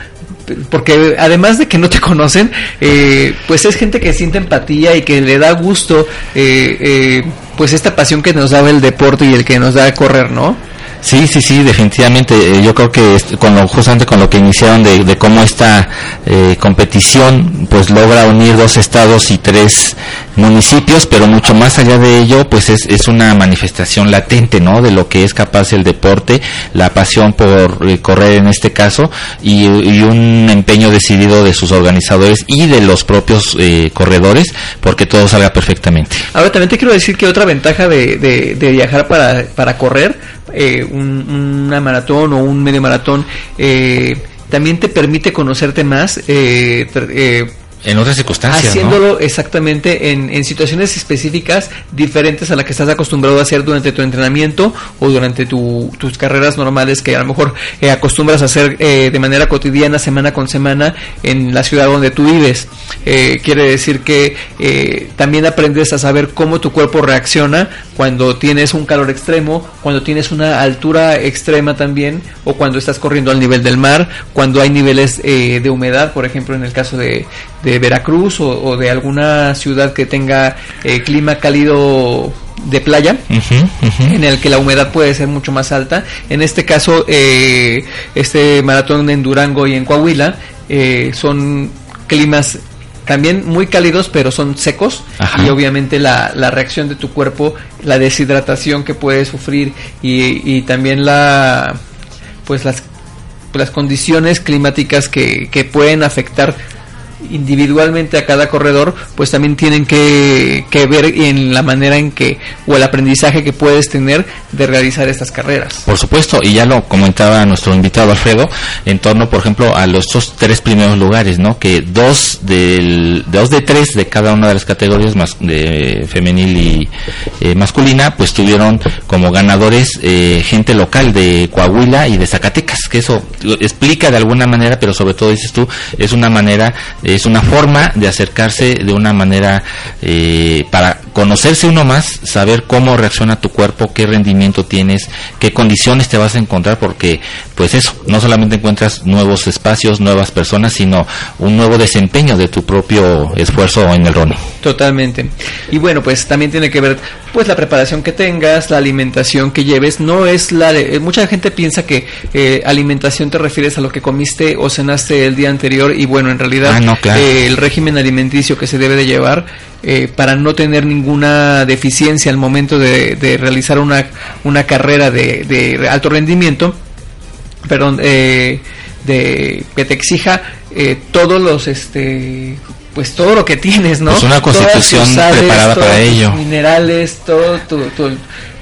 porque además de que no te conocen eh, pues es gente que siente empatía y que le da gusto eh, eh, pues esta pasión que nos da el deporte y el que nos da correr no Sí, sí, sí, definitivamente. Eh, Yo creo que con lo, justamente con lo que iniciaron de, cómo esta eh, competición pues logra unir dos estados y tres municipios, pero mucho más allá de ello, pues es, es una manifestación latente, ¿no? De lo que es capaz el deporte, la pasión por eh, correr en este caso y, y un empeño decidido de sus organizadores y de los propios eh, corredores porque todo salga perfectamente. Ahora también te quiero decir que otra ventaja de, de- de viajar para, para correr, eh, un- una maratón o un medio maratón, eh, también te permite conocerte más. eh, eh, En otras circunstancias, haciéndolo exactamente en, en situaciones específicas diferentes a la que estás acostumbrado a hacer durante tu entrenamiento o durante tu- tus carreras normales que a lo mejor eh, acostumbras a hacer eh, de manera cotidiana, semana con semana, en la ciudad donde tú vives. Eh, quiere decir que eh, también aprendes a saber cómo tu cuerpo reacciona cuando tienes un calor extremo, cuando tienes una altura extrema también, o cuando estás corriendo al nivel del mar, cuando hay niveles eh, de humedad, por ejemplo, en el caso de, de Veracruz o, o de alguna ciudad que tenga eh, clima cálido de playa en el que la humedad puede ser mucho más alta. En este caso, eh, este maratón en Durango y en Coahuila eh, son climas también muy cálidos, pero son secos Ajá. y obviamente la, la reacción de tu cuerpo, la deshidratación que puedes sufrir y, y también la pues las las condiciones climáticas que, que pueden afectar individualmente a cada corredor, pues también tienen que, que ver en la manera en que, o el aprendizaje que puedes tener de realizar estas carreras. Por supuesto, y ya lo comentaba nuestro invitado Alfredo, en torno, por ejemplo, a los tres primeros lugares, ¿no? Que dos del, dos de tres de cada una de las categorías más de femenil y eh, masculina, pues tuvieron como ganadores eh, gente local de Coahuila y de Zacatecas, que eso explica de alguna manera, pero sobre todo dices tú, es una manera, es una forma de acercarse de una manera eh, para conocerse uno más, saber cómo reacciona tu cuerpo, qué rendimiento tienes, qué condiciones te vas a encontrar, porque pues eso, no solamente encuentras nuevos espacios, nuevas personas, sino un nuevo desempeño de tu propio esfuerzo en el running. Totalmente. Y bueno, pues también tiene que ver pues la preparación que tengas, la alimentación que lleves. No es la de- eh, mucha gente piensa que eh, alimentación te refieres a lo que comiste o cenaste el día anterior y bueno, en realidad Ah, no, claro. eh, el régimen alimenticio que se debe de llevar eh, para no tener ninguna deficiencia al momento de, de realizar una, una carrera de, de alto rendimiento, perdón, eh, de que te exija eh, todos los este pues todo lo que tienes, ¿no? Pues una constitución sales, preparada todos para tus ello. Minerales, todo tu, tu,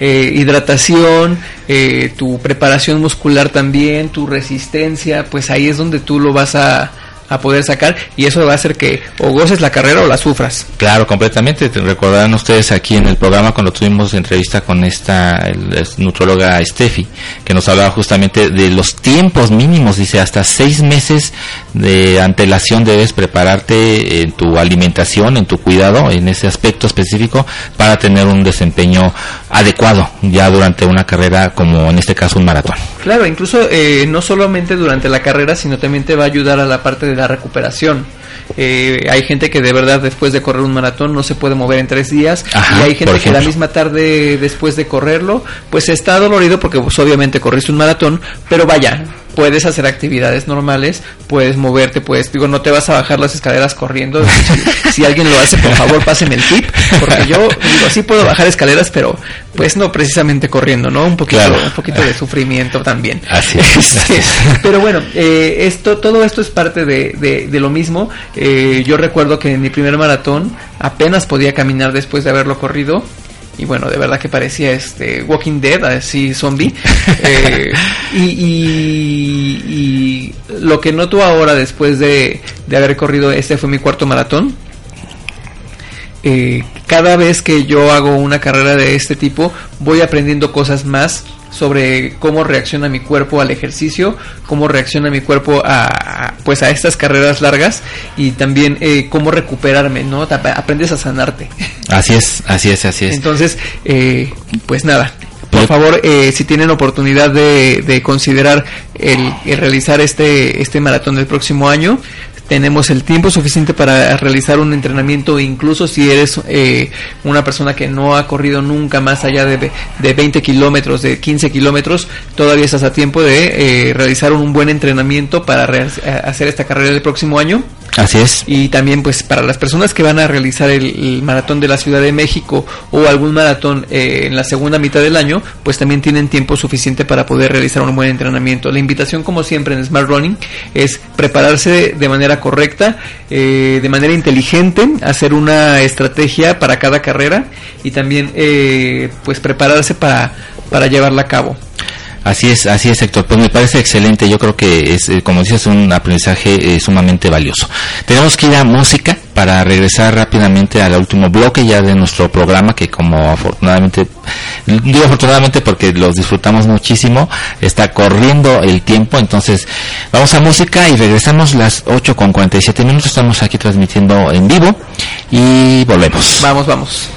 eh, hidratación, eh, tu preparación muscular también, tu resistencia, pues ahí es donde tú lo vas a, a poder sacar y eso va a hacer que o goces la carrera o la sufras. Claro, completamente. Te recordarán ustedes aquí en el programa cuando tuvimos entrevista con esta el, nutróloga Steffi, que nos hablaba justamente de los tiempos mínimos. Dice, hasta seis meses de antelación debes prepararte en tu alimentación, en tu cuidado, en ese aspecto específico, para tener un desempeño adecuado ya durante una carrera como en este caso un maratón. Claro, incluso eh, no solamente durante la carrera, sino también te va a ayudar a la parte de la recuperación. Eh, hay gente que de verdad después de correr un maratón no se puede mover en tres días Ajá, y hay gente que la misma tarde después de correrlo pues está dolorido porque pues, obviamente corriste un maratón, pero vaya, puedes hacer actividades normales, puedes moverte, puedes, digo, no te vas a bajar las escaleras corriendo. Si, si alguien lo hace, por favor, páseme el tip, porque yo digo, sí puedo bajar escaleras, pero pues no precisamente corriendo, ¿no? Un poquito, Claro. un poquito de sufrimiento también. Así es. Este, pero bueno, eh, esto, todo esto es parte de, de- de lo mismo. Eh, yo recuerdo que en mi primer maratón apenas podía caminar después de haberlo corrido. Y bueno, de verdad que parecía este Walking Dead, así zombie. Eh, y, y- y lo que noto ahora después de, de haber corrido, este fue mi cuarto maratón. Eh, cada vez que yo hago una carrera de este tipo, voy aprendiendo cosas más sobre cómo reacciona mi cuerpo al ejercicio, cómo reacciona mi cuerpo a, a, pues a estas carreras largas y también eh, cómo recuperarme, ¿no? Te Aprendes a sanarte. Así es, así es, así es. Entonces, eh, pues nada, por favor, eh, si tienen oportunidad de, de considerar el, el realizar este, este maratón del próximo año, tenemos el tiempo suficiente para realizar un entrenamiento, incluso si eres eh, una persona que no ha corrido nunca más allá de, de 20 kilómetros, de 15 kilómetros, todavía estás a tiempo de eh, realizar un buen entrenamiento para re- hacer esta carrera el próximo año. Así es. Y también pues para las personas que van a realizar el, maratón de la Ciudad de México o algún maratón eh, en la segunda mitad del año, pues también tienen tiempo suficiente para poder realizar un buen entrenamiento. La invitación como siempre en Smart Running es prepararse de manera correcta, eh, de manera inteligente, hacer una estrategia para cada carrera y también eh, pues prepararse para, para llevarla a cabo. Así es, así es, Héctor. Pues me parece excelente. Yo creo que es, eh, como dices, un aprendizaje eh, sumamente valioso. Tenemos que ir a música para regresar rápidamente al último bloque ya de nuestro programa, que como afortunadamente, digo afortunadamente porque los disfrutamos muchísimo, está corriendo el tiempo. Entonces, vamos a música y regresamos las 8 con 47 minutos. Estamos aquí transmitiendo en vivo y volvemos. Vamos, vamos.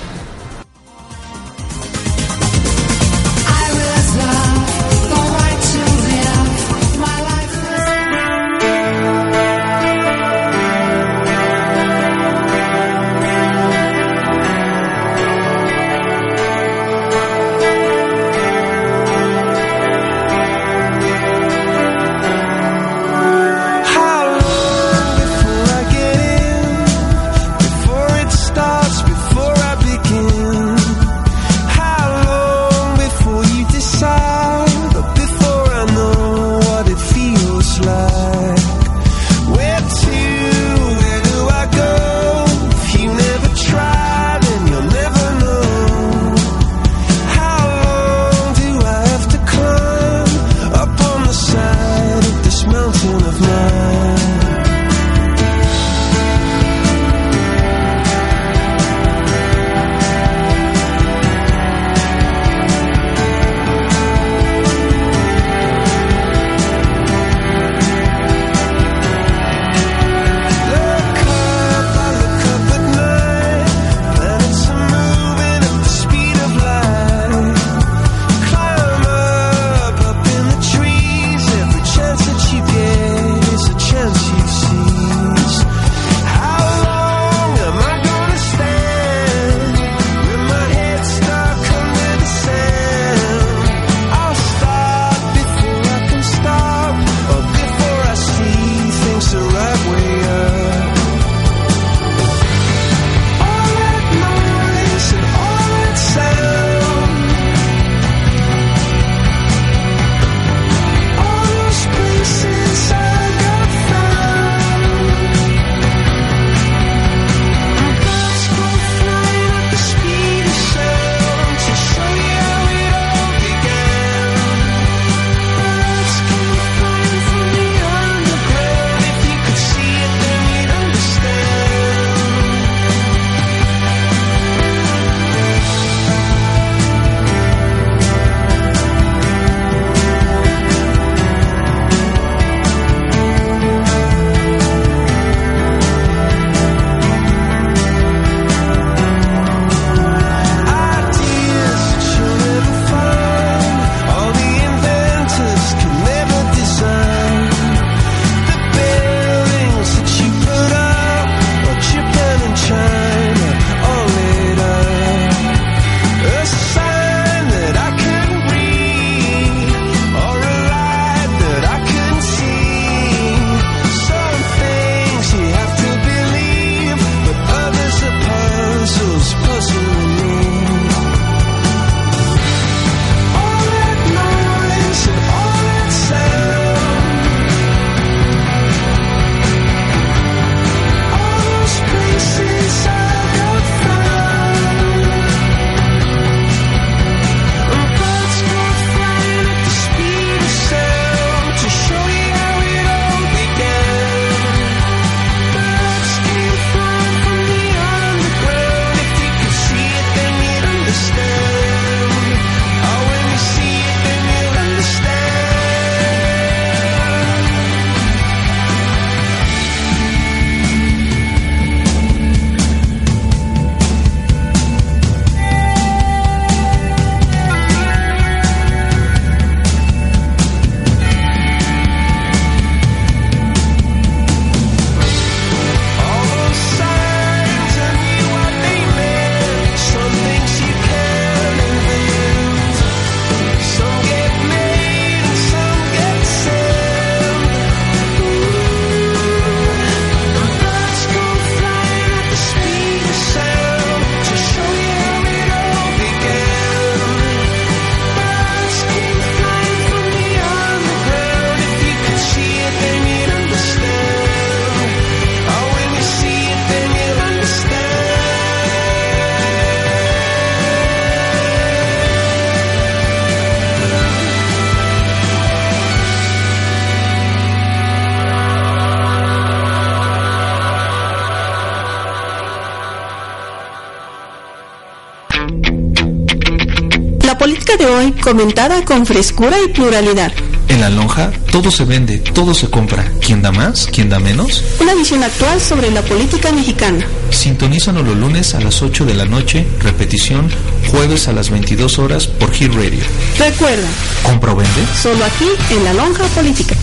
De hoy comentada con frescura y pluralidad. En la lonja todo se vende, todo se compra. ¿Quién da más? ¿Quién da menos? Una visión actual sobre la política mexicana. Sintonízanos los lunes a las 8 de la noche, repetición jueves a las 22 horas por Hit Radio. Recuerda, ¿Compra o vende? solo aquí en la lonja política.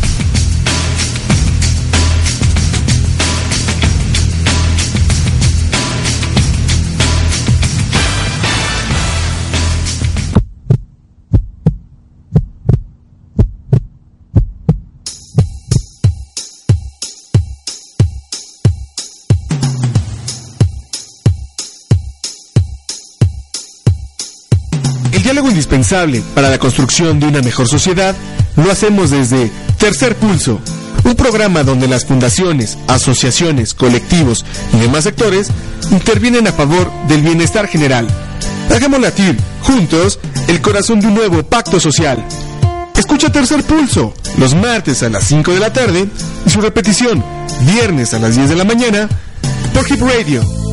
Indispensable para la construcción de una mejor sociedad lo hacemos desde Tercer Pulso, un programa donde las fundaciones, asociaciones, colectivos y demás sectores intervienen a favor del bienestar general. Hagamos latir, juntos, el corazón de un nuevo pacto social. Escucha Tercer Pulso los martes a las 5 de la tarde y su repetición viernes a las 10 de la mañana por Hip Radio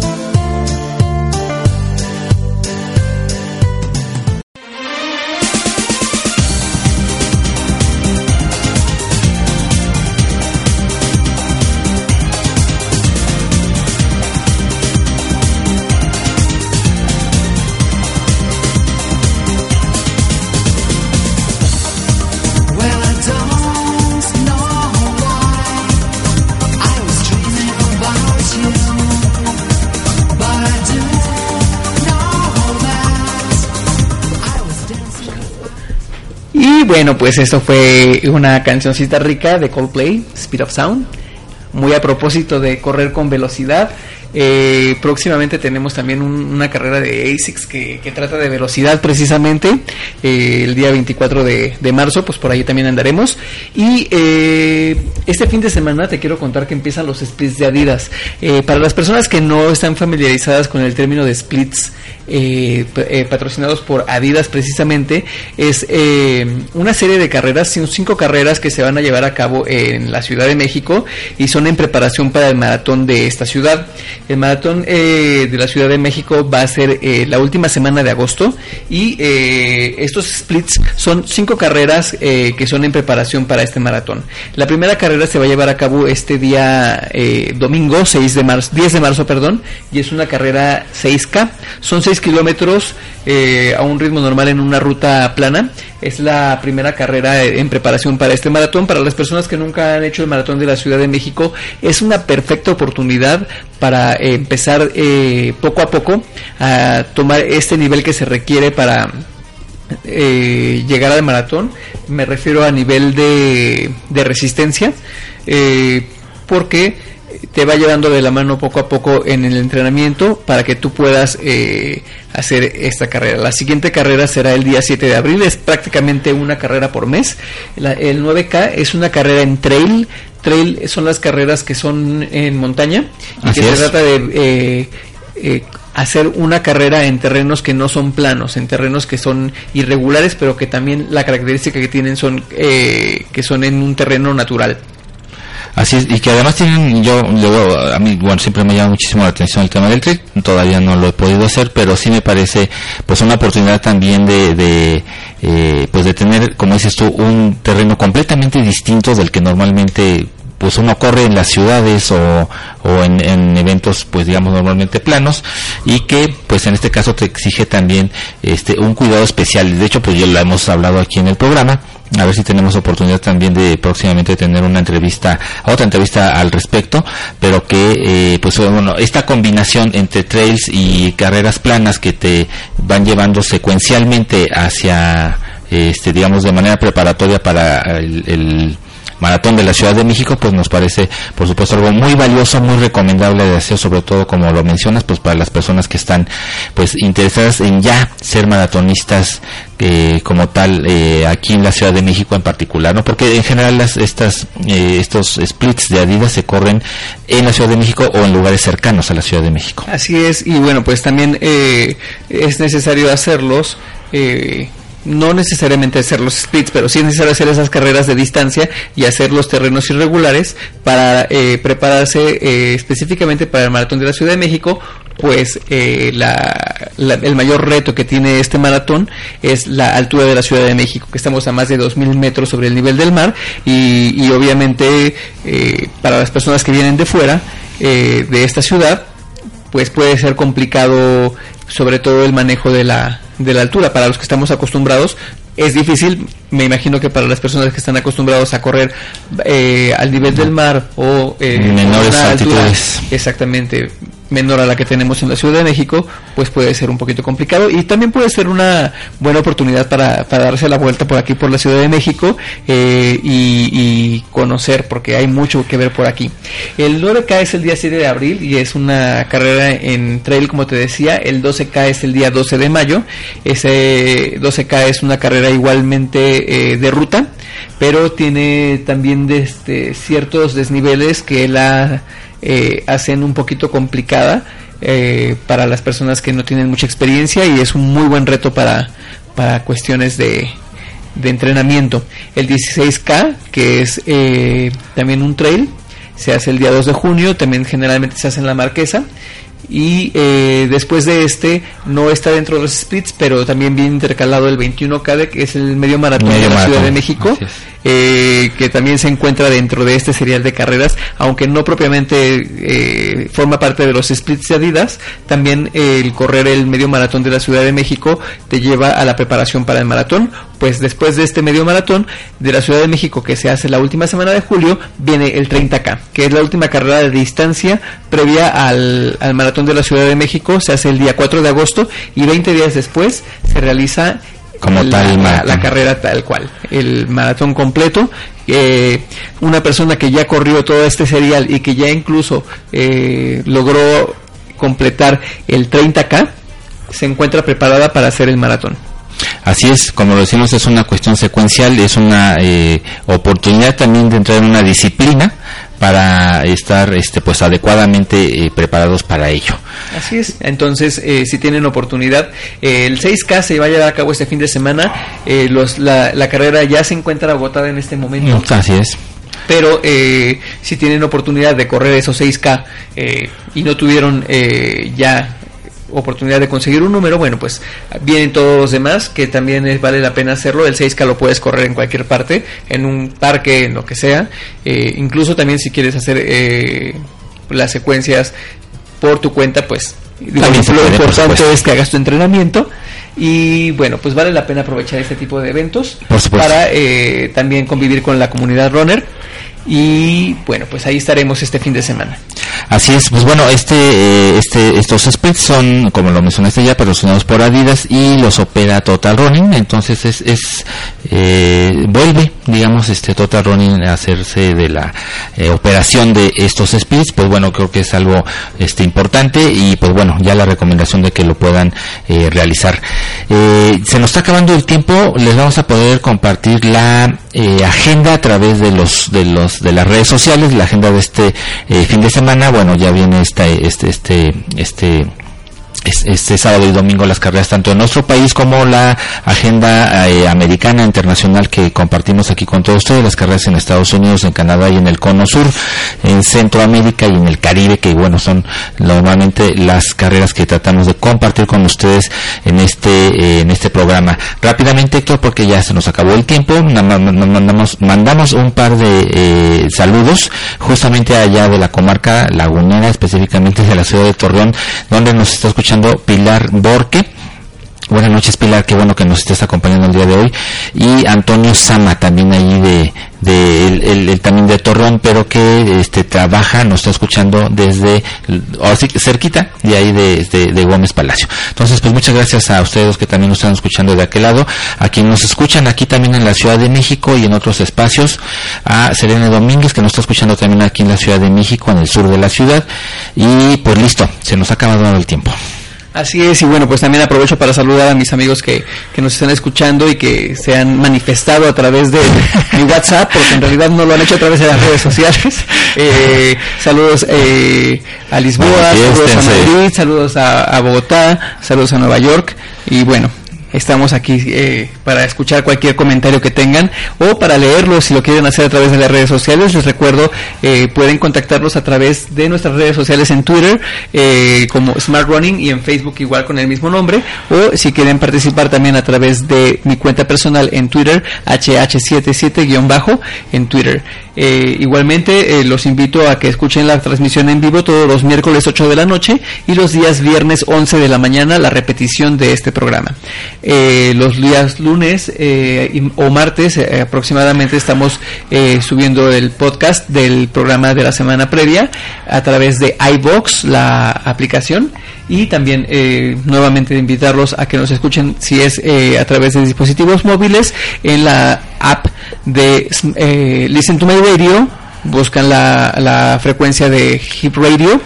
bueno, pues esto fue una cancioncita rica de Coldplay, Speed of Sound. Muy a propósito de correr con velocidad. Eh, próximamente tenemos también un- una carrera de ASICS que, trata de velocidad precisamente. Eh, el día 24 de, marzo, pues por ahí también andaremos. Y eh, este fin de semana te quiero contar que empiezan los splits de Adidas. Para las personas que no están familiarizadas con el término de splits, eh, eh, patrocinados por Adidas precisamente, es eh, una serie de carreras, cinco carreras que se van a llevar a cabo en la Ciudad de México y son en preparación para el maratón de esta ciudad. El maratón eh, de la Ciudad de México va a ser la última semana de agosto y estos splits son cinco carreras que son en preparación para este maratón. La primera carrera se va a llevar a cabo este día domingo 6 de marzo, 10 de marzo, perdón, y es una carrera 6K. Son 6 kilómetros eh, a un ritmo normal en una ruta plana. Es la primera carrera eh, en preparación para este maratón. Para las personas que nunca han hecho el maratón de la Ciudad de México, es una perfecta oportunidad para eh, empezar poco a poco a tomar este nivel que se requiere para llegar al maratón. Me refiero a nivel de, de resistencia, porque te va llevando de la mano poco a poco en el entrenamiento para que tú puedas eh, hacer esta carrera. La siguiente carrera será el día 7 de abril, es prácticamente una carrera por mes. La- el 9K es una carrera en trail. Trail son las carreras que son en montaña y Así que se trata de eh, eh, hacer una carrera en terrenos que no son planos, en terrenos que son irregulares, pero que también la característica que tienen son eh, que son en un terreno natural. Así es, y que además tienen, yo, luego, a mí, bueno, siempre me llama muchísimo la atención el tema del trail, todavía no lo he podido hacer, pero sí me parece, pues, una oportunidad también de, de eh, pues, de tener, como dices tú, un terreno completamente distinto del que normalmente, pues, uno corre en las ciudades o, o en, en eventos, pues, digamos, normalmente planos, y que, pues, en este caso te exige también, este, un cuidado especial. De hecho, pues, ya lo hemos hablado aquí en el programa, a ver si tenemos oportunidad también de próximamente tener una entrevista, otra entrevista al respecto, pero que, eh, pues bueno, esta combinación entre trails y carreras planas que te van llevando secuencialmente hacia, este, digamos, de manera preparatoria para el, el maratón de la Ciudad de México, pues nos parece, por supuesto, algo muy valioso, muy recomendable de hacer, sobre todo como lo mencionas, pues para las personas que están, pues, interesadas en ya ser maratonistas eh, como tal eh, aquí en la Ciudad de México en particular, ¿no? Porque en general las, estas, eh, estos splits de Adidas se corren en la Ciudad de México o en lugares cercanos a la Ciudad de México. Así es, y bueno, pues también eh, es necesario hacerlos. eh, no necesariamente hacer los splits, pero sí es necesario hacer esas carreras de distancia y hacer los terrenos irregulares para eh, prepararse eh, específicamente para el maratón de la Ciudad de México. Pues eh, la- el mayor reto que tiene este maratón es la altura de la Ciudad de México, que estamos a más de 2.000 metros sobre el nivel del mar y, y obviamente eh, para las personas que vienen de fuera eh, de esta ciudad, pues puede ser complicado sobre todo el manejo de la, de la altura. Para los que estamos acostumbrados es difícil, me imagino que para las personas que están acostumbrados a correr eh, al nivel del mar o eh, Menores altura exactamente menor a la que tenemos en la Ciudad de México, pues puede ser un poquito complicado. Y también puede ser una buena oportunidad para, darse la vuelta por aquí por la Ciudad de México eh, y, y conocer porque hay mucho que ver por aquí. El 9K es el día 7 de abril y es una carrera en trail como te decía, el 12K es el día 12 de mayo, ese 12K es una carrera igualmente eh, de ruta, pero tiene también de este, ciertos desniveles que la eh, hacen un poquito complicada eh, para las personas que no tienen mucha experiencia y es un muy buen reto para, para cuestiones de, de entrenamiento. El 16K, que es eh, también un trail, se hace el día 2 de junio, también generalmente se hace en la Marquesa. Y eh, después de este, no está dentro de los splits, pero también viene intercalado el 21K, de- que es el medio maratón Medio de la maratón, Ciudad de México, eh, que también se encuentra dentro de este serial de carreras, aunque no propiamente eh, forma parte de los splits de Adidas, también eh, el correr el medio maratón de la Ciudad de México te lleva a la preparación para el maratón, pues después de este medio maratón de la Ciudad de México que se hace la última semana de julio, viene el 30K, que es la última carrera de distancia previa al, al maratón de la Ciudad de México, se hace el día 4 de agosto y 20 días después se realiza Como la, tal maratón. la carrera tal cual, el maratón completo. Eh, una persona que ya corrió todo este serial y que ya incluso eh, logró completar el 30K, se encuentra preparada para hacer el maratón. Así es, como lo decimos, es una cuestión secuencial, es una eh, oportunidad también de entrar en una disciplina para estar este pues adecuadamente eh, preparados para ello. Así es. Entonces, eh, si tienen oportunidad, eh, el 6K se va a llevar a cabo este fin de semana. Eh, los, la, la carrera ya se encuentra agotada en este momento. Así es. pero eh, si tienen oportunidad de correr esos 6K eh, y no tuvieron eh, ya oportunidad de conseguir un número, bueno, pues vienen todos los demás que también es- vale la pena hacerlo. El 6K lo puedes correr en cualquier parte, en un parque, en lo que sea. Eh, incluso también si quieres hacer eh, las secuencias por tu cuenta, pues se lo importante es que hagas tu entrenamiento y bueno, pues vale la pena aprovechar este tipo de eventos para eh, también convivir con la comunidad runner y bueno, pues ahí estaremos este fin de semana. Así es, pues bueno, este, eh, este, estos splits son, como lo mencionaste ya, patrocinados por Adidas y los opera Total Running, entonces es, es eh, vuelve, digamos, este Total Running a hacerse de la eh, operación de estos splits, pues bueno, creo que es algo este importante y pues bueno, ya la recomendación de que lo puedan eh, realizar. Eh, se nos está acabando el tiempo, les vamos a poder compartir la eh, agenda a través de los de los de las redes sociales, la agenda de este eh, fin de semana. Bueno, ya viene esta, este este este es- este sábado y domingo las carreras tanto en nuestro país como la agenda eh, americana internacional que compartimos aquí con todos ustedes, las carreras en Estados Unidos, en Canadá y en el Cono Sur, en Centroamérica y en el Caribe, que bueno, son normalmente las carreras que tratamos de compartir con ustedes en este eh, en este programa. Rápidamente, Héctor, porque ya se nos acabó el tiempo, mandamos mandamos un par de eh, saludos justamente allá de la comarca lagunera, específicamente de la ciudad de Torreón, donde nos está escuchando Pilar Borque. Buenas noches Pilar, qué bueno que nos estés acompañando el día de hoy. Y Antonio Sama, también ahí de, de el, también de Torreón, pero que este trabaja, nos está escuchando desde, ahora sí, que cerquita de ahí de, de- de Gómez Palacio. Entonces, pues muchas gracias a ustedes que también nos están escuchando de aquel lado, a quienes nos escuchan aquí también en la Ciudad de México y en otros espacios, a Selene Domínguez que nos está escuchando también aquí en la Ciudad de México, en el sur de la ciudad. Y pues listo, se nos ha acabado el tiempo. Así es, y bueno, pues también aprovecho para saludar a mis amigos que, que nos están escuchando y que se han manifestado a través de mi WhatsApp, porque en realidad no lo han hecho a través de las redes sociales. Eh, saludos eh, a Lisboa, saludos a. Madrid, saludos a, a Bogotá, saludos a Nueva York, y bueno, Estamos aquí eh, para escuchar cualquier comentario que tengan o para leerlo si lo quieren hacer a través de las redes sociales. Les recuerdo, eh, pueden contactarnos a través de nuestras redes sociales en Twitter eh, como Smart Running y en Facebook igual con el mismo nombre. O si quieren participar también a través de mi cuenta personal en Twitter, HH77- en Twitter. Eh, igualmente eh, los invito a que escuchen la transmisión en vivo todos los miércoles 8 de la noche y los días viernes 11 de la mañana la repetición de este programa. Eh, los días lunes o martes aproximadamente estamos subiendo el podcast del programa de la semana previa a través de iBox, la aplicación. Y también nuevamente invitarlos a que nos escuchen si es a través de dispositivos móviles en la app de eh, Listen to My Radio buscan la, la frecuencia de Hip Radio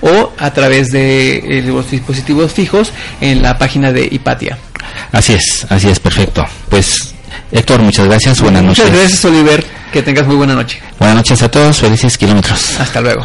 o a través de eh, los dispositivos fijos en la página de Hipatia. Así es, así es, perfecto. Pues, Héctor, muchas gracias, buenas noches. Muchas gracias Oliver, que tengas muy buena noche. Buenas noches a todos, felices kilómetros. Hasta luego.